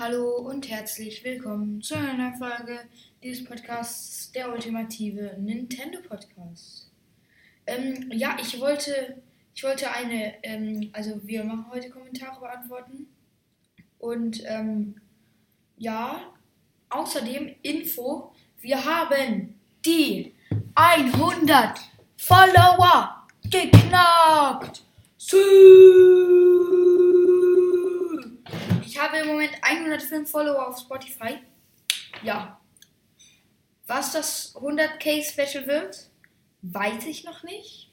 Hallo und herzlich willkommen zu einer neuen Folge dieses Podcasts, der ultimative Nintendo Podcast. Ähm, ja, ich wollte, ich wollte eine, ähm, also wir machen heute Kommentare beantworten und ähm, ja, außerdem Info, wir haben die 100 Follower geknackt. Sü ich habe im Moment 105 Follower auf Spotify. Ja. Was das 100k Special wird, weiß ich noch nicht.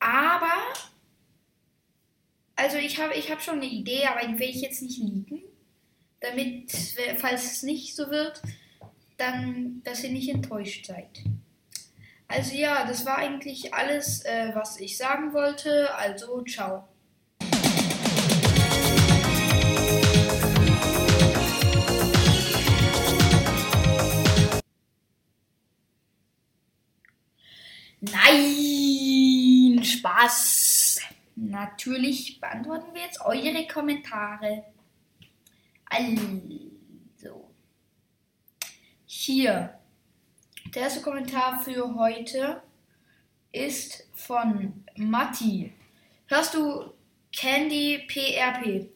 Aber, also ich habe ich hab schon eine Idee, aber die will ich jetzt nicht liegen. Damit, falls es nicht so wird, dann, dass ihr nicht enttäuscht seid. Also ja, das war eigentlich alles, äh, was ich sagen wollte. Also, ciao. Nein, Spaß. Natürlich beantworten wir jetzt eure Kommentare. Also, hier. Der erste Kommentar für heute ist von Matti. Hörst du Candy PRP?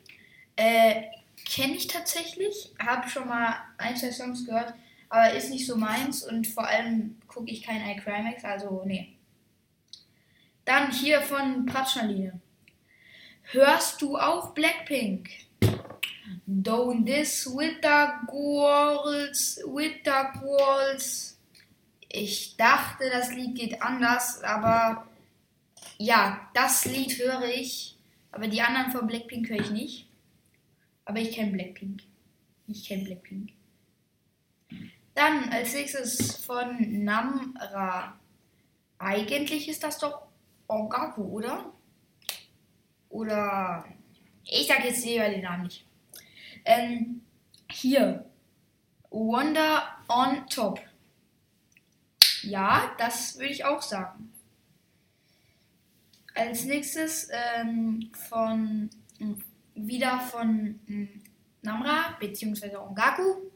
Äh, kenne ich tatsächlich. Habe schon mal ein, zwei Songs gehört aber ist nicht so meins und vor allem gucke ich kein iCrimex, also nee. Dann hier von Pratschnaline. Hörst du auch Blackpink? Don't this with the girls, with the girls. Ich dachte, das Lied geht anders, aber ja, das Lied höre ich, aber die anderen von Blackpink höre ich nicht. Aber ich kenne Blackpink. Ich kenne Blackpink. Dann als nächstes von Namra. Eigentlich ist das doch Ongaku, oder? Oder. Ich sag jetzt lieber den Namen nicht. Ähm, hier. Wonder on Top. Ja, das würde ich auch sagen. Als nächstes ähm, von wieder von Namra bzw. Ongaku.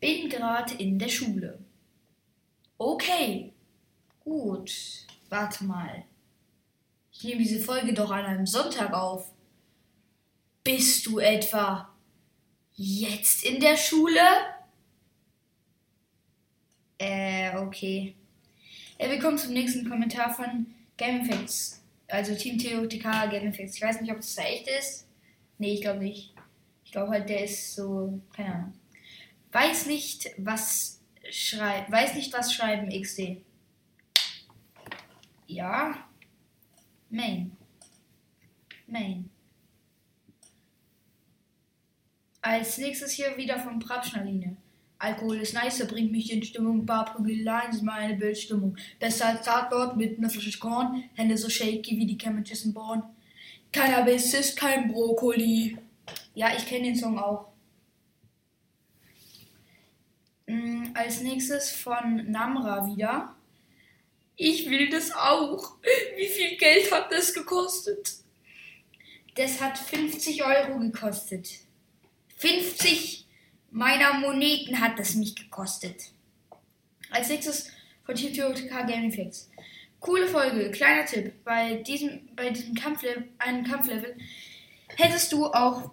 Bin gerade in der Schule. Okay, gut. Warte mal. Ich nehme diese Folge doch an einem Sonntag auf. Bist du etwa jetzt in der Schule? Äh, okay. Ja, wir kommen zum nächsten Kommentar von Game Effects. Also Team TOTK Game Effects. Ich weiß nicht, ob das echt ist. Nee, ich glaube nicht. Ich glaube halt, der ist so, keine Ahnung. Weiß nicht, was schreibt. Weiß nicht, was schreiben XD. Ja. Main. Main. Als nächstes hier wieder von Prabschnaline. Alkohol ist nice, bringt mich in Stimmung. Bar Prügeleien ist meine Bildstimmung. Besser als Tatort mit einer Flasche Korn. Hände so shaky wie die Cabbages in Born. Cannabis ist kein Brokkoli. Ja, ich kenne den Song auch. Als nächstes von Namra wieder. Ich will das auch. Wie viel Geld hat das gekostet? Das hat 50 Euro gekostet. 50 meiner Moneten hat das mich gekostet. Als nächstes von TTOTK Game Effects. Coole Folge, kleiner Tipp. Bei diesem, bei diesem Kampflevel, einem Kampflevel hättest du auch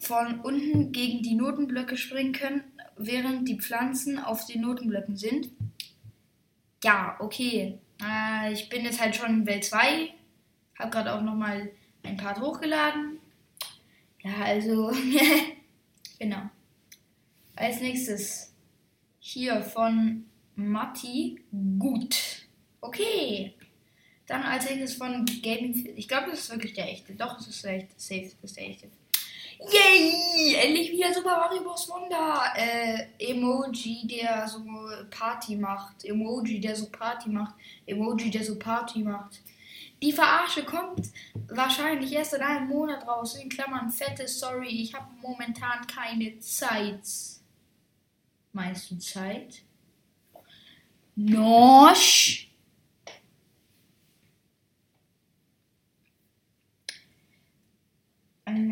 von unten gegen die Notenblöcke springen können, während die Pflanzen auf den Notenblöcken sind. Ja, okay. Äh, ich bin jetzt halt schon in Welt 2. Hab gerade auch nochmal ein Part hochgeladen. Ja, also, genau. Als nächstes hier von Matti. Gut. Okay. Dann als nächstes von Gaming. Ich glaube, das ist wirklich der echte. Doch, es ist der echte. Safe, das ist der echte. Yay! Endlich wieder Super Mario Bros. Wonder. Äh, Emoji, der so Party macht. Emoji, der so Party macht. Emoji, der so Party macht. Die Verarsche kommt wahrscheinlich erst in einem Monat raus. In Klammern, fette Sorry, ich habe momentan keine Zeit. Meinst du Zeit? Nosch!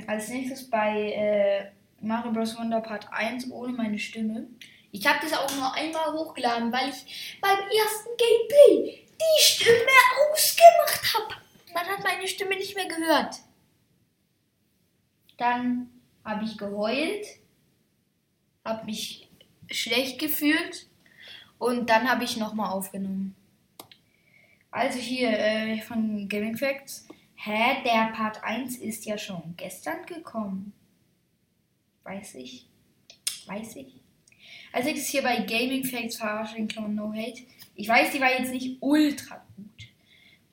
Als nächstes bei äh, Mario Bros. Wonder Part 1 ohne meine Stimme. Ich habe das auch nur einmal hochgeladen, weil ich beim ersten Gameplay die Stimme ausgemacht habe. Man hat meine Stimme nicht mehr gehört. Dann habe ich geheult, habe mich schlecht gefühlt und dann habe ich nochmal aufgenommen. Also hier äh, von Gaming Facts. Hä, der Part 1 ist ja schon gestern gekommen. Weiß ich. Weiß ich. Als nächstes hier bei Gaming Facts Klammern No Hate. Ich weiß, die war jetzt nicht ultra gut.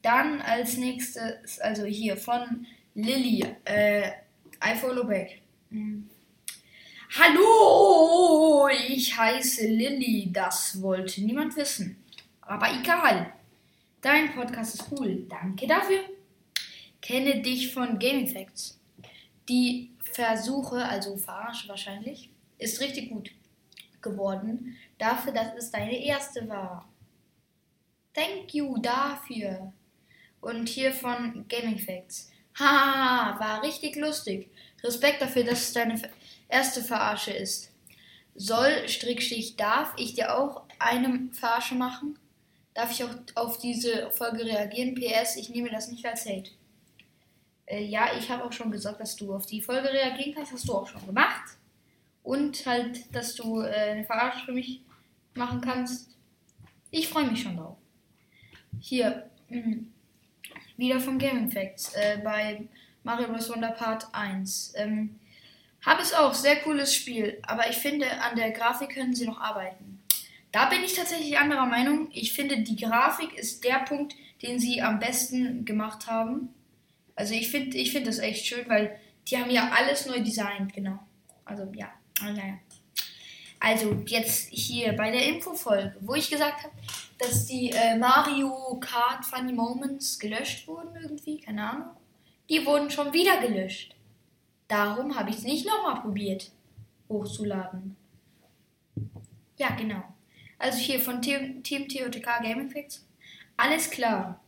Dann als nächstes, also hier von Lilly, äh, I follow back. Hm. Hallo, ich heiße Lilly, das wollte niemand wissen. Aber egal. Dein Podcast ist cool, danke dafür. Kenne dich von Gaming Facts. Die Versuche, also Verarsche wahrscheinlich, ist richtig gut geworden. Dafür, dass es deine erste war. Thank you dafür. Und hier von Gaming Facts. Haha, war richtig lustig. Respekt dafür, dass es deine erste Verarsche ist. Soll, Strickstich, darf ich dir auch eine Verarsche machen? Darf ich auch auf diese Folge reagieren? PS, ich nehme das nicht als Hate. Äh, ja, ich habe auch schon gesagt, dass du auf die Folge reagieren kannst. Hast du auch schon gemacht. Und halt, dass du äh, eine Verarsche für mich machen kannst. Ich freue mich schon drauf. Hier, mh, wieder vom Gaming Facts äh, bei Mario Bros. Wonder Part 1. Ähm, habe es auch, sehr cooles Spiel, aber ich finde, an der Grafik können sie noch arbeiten. Da bin ich tatsächlich anderer Meinung. Ich finde, die Grafik ist der Punkt, den sie am besten gemacht haben. Also ich finde ich find das echt schön, weil die haben ja alles neu designt, genau. Also ja, naja. Also jetzt hier bei der Infofolge, wo ich gesagt habe, dass die äh, Mario Kart Funny Moments gelöscht wurden irgendwie, keine Ahnung. Die wurden schon wieder gelöscht. Darum habe ich es nicht nochmal probiert hochzuladen. Ja, genau. Also hier von Team, Team TOTK Gaming Facts. Alles klar.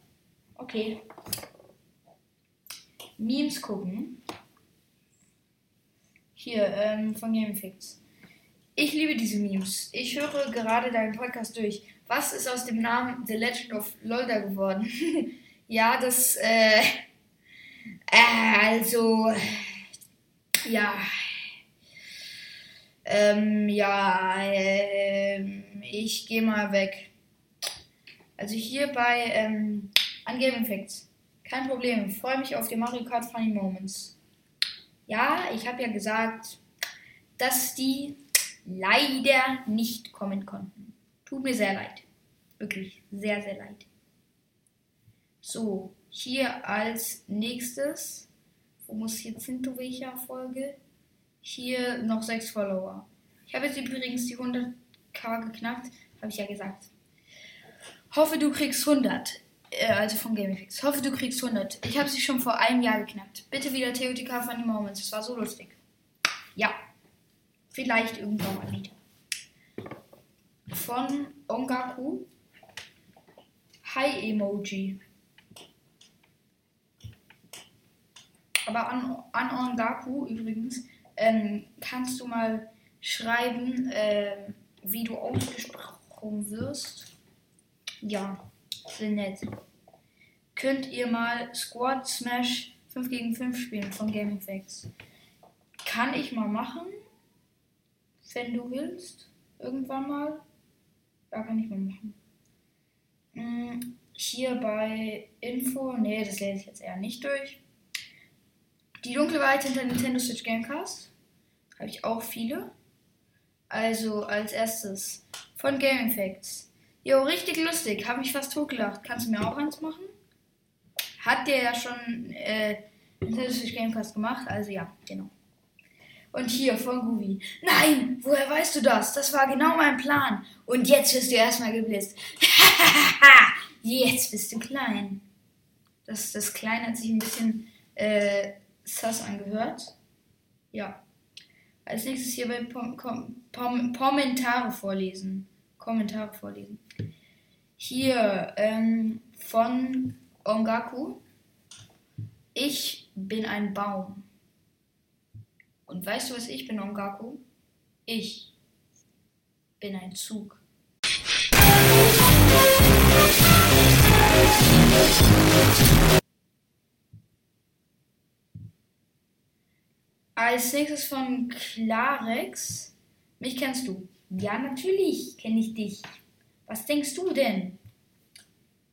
Okay. Memes gucken. Hier, ähm, von Facts. Ich liebe diese Memes. Ich höre gerade deinen Podcast durch. Was ist aus dem Namen The Legend of Lolda geworden? ja, das, äh, äh, also, ja, ähm, ja, äh, ich gehe mal weg. Also hier bei ähm, Ungaming Facts. Kein Problem, freue mich auf die Mario Kart Funny Moments. Ja, ich habe ja gesagt, dass die leider nicht kommen konnten. Tut mir sehr leid. Wirklich sehr, sehr leid. So, hier als nächstes, wo muss jetzt hinter welcher Folge? Hier noch sechs Follower. Ich habe jetzt übrigens die 100k geknackt, habe ich ja gesagt. Hoffe, du kriegst 100. Äh, also vom Gamefix. Hoffe, du kriegst 100. Ich habe sie schon vor einem Jahr geknackt. Bitte wieder TOTK Funny Moments. Es war so lustig. Ja. Vielleicht irgendwann mal wieder. Von Ongaku. Hi Emoji. Aber an, an Ongaku übrigens ähm, kannst du mal schreiben, äh, wie du ausgesprochen wirst. Ja, nett. Könnt ihr mal Squad Smash 5 gegen 5 spielen von Gaming Facts? Kann ich mal machen wenn du willst. Irgendwann mal. Da kann ich mal machen. Hm, hier bei Info, nee, das lese ich jetzt eher nicht durch. Die dunkle Wahrheit hinter Nintendo Switch Gamecast. Habe ich auch viele. Also als erstes von Gaming Facts. Jo, richtig lustig. Habe mich fast totgelacht. Kannst du mir auch eins machen? Hat der ja schon äh, Nintendo Switch Gamecast gemacht. Also ja, genau. Und hier von Guvi. Nein, woher weißt du das? Das war genau mein Plan. Und jetzt wirst du erstmal geblitzt. jetzt bist du klein. Das, das Klein hat sich ein bisschen äh, sass angehört. Ja. Als nächstes hier bei Kommentare vorlesen. Kommentare vorlesen. Hier ähm, von Ongaku. Ich bin ein Baum. Und weißt du, was ich bin, Ongaku? Ich bin ein Zug. Als nächstes von Clarex. Mich kennst du? Ja, natürlich kenne ich dich. Was denkst du denn?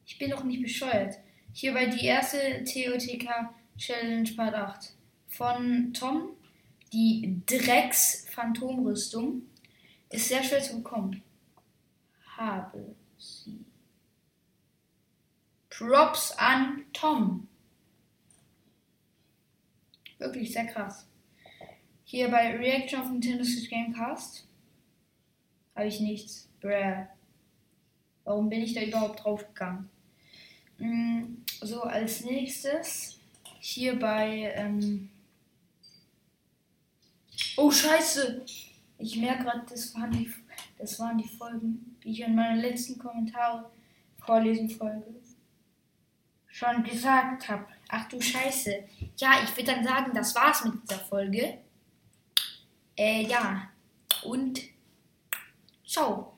Ich bin doch nicht bescheuert. Hierbei die erste TOTK Challenge Part 8 von Tom. Die Drecks Phantomrüstung ist sehr schwer zu bekommen. Habe sie. Props an Tom. Wirklich sehr krass. Hier bei Reaction auf Nintendo Switch Gamecast habe ich nichts. Bruh. Warum bin ich da überhaupt draufgegangen? Mm, so, als nächstes hier bei. Ähm oh, Scheiße! Ich merke gerade, das, waren die, das waren die Folgen, die ich in meiner letzten Kommentare vorlesen Folge schon gesagt habe. Ach du Scheiße. Ja, ich würde dann sagen, das war's mit dieser Folge. Äh, ja. Und ciao.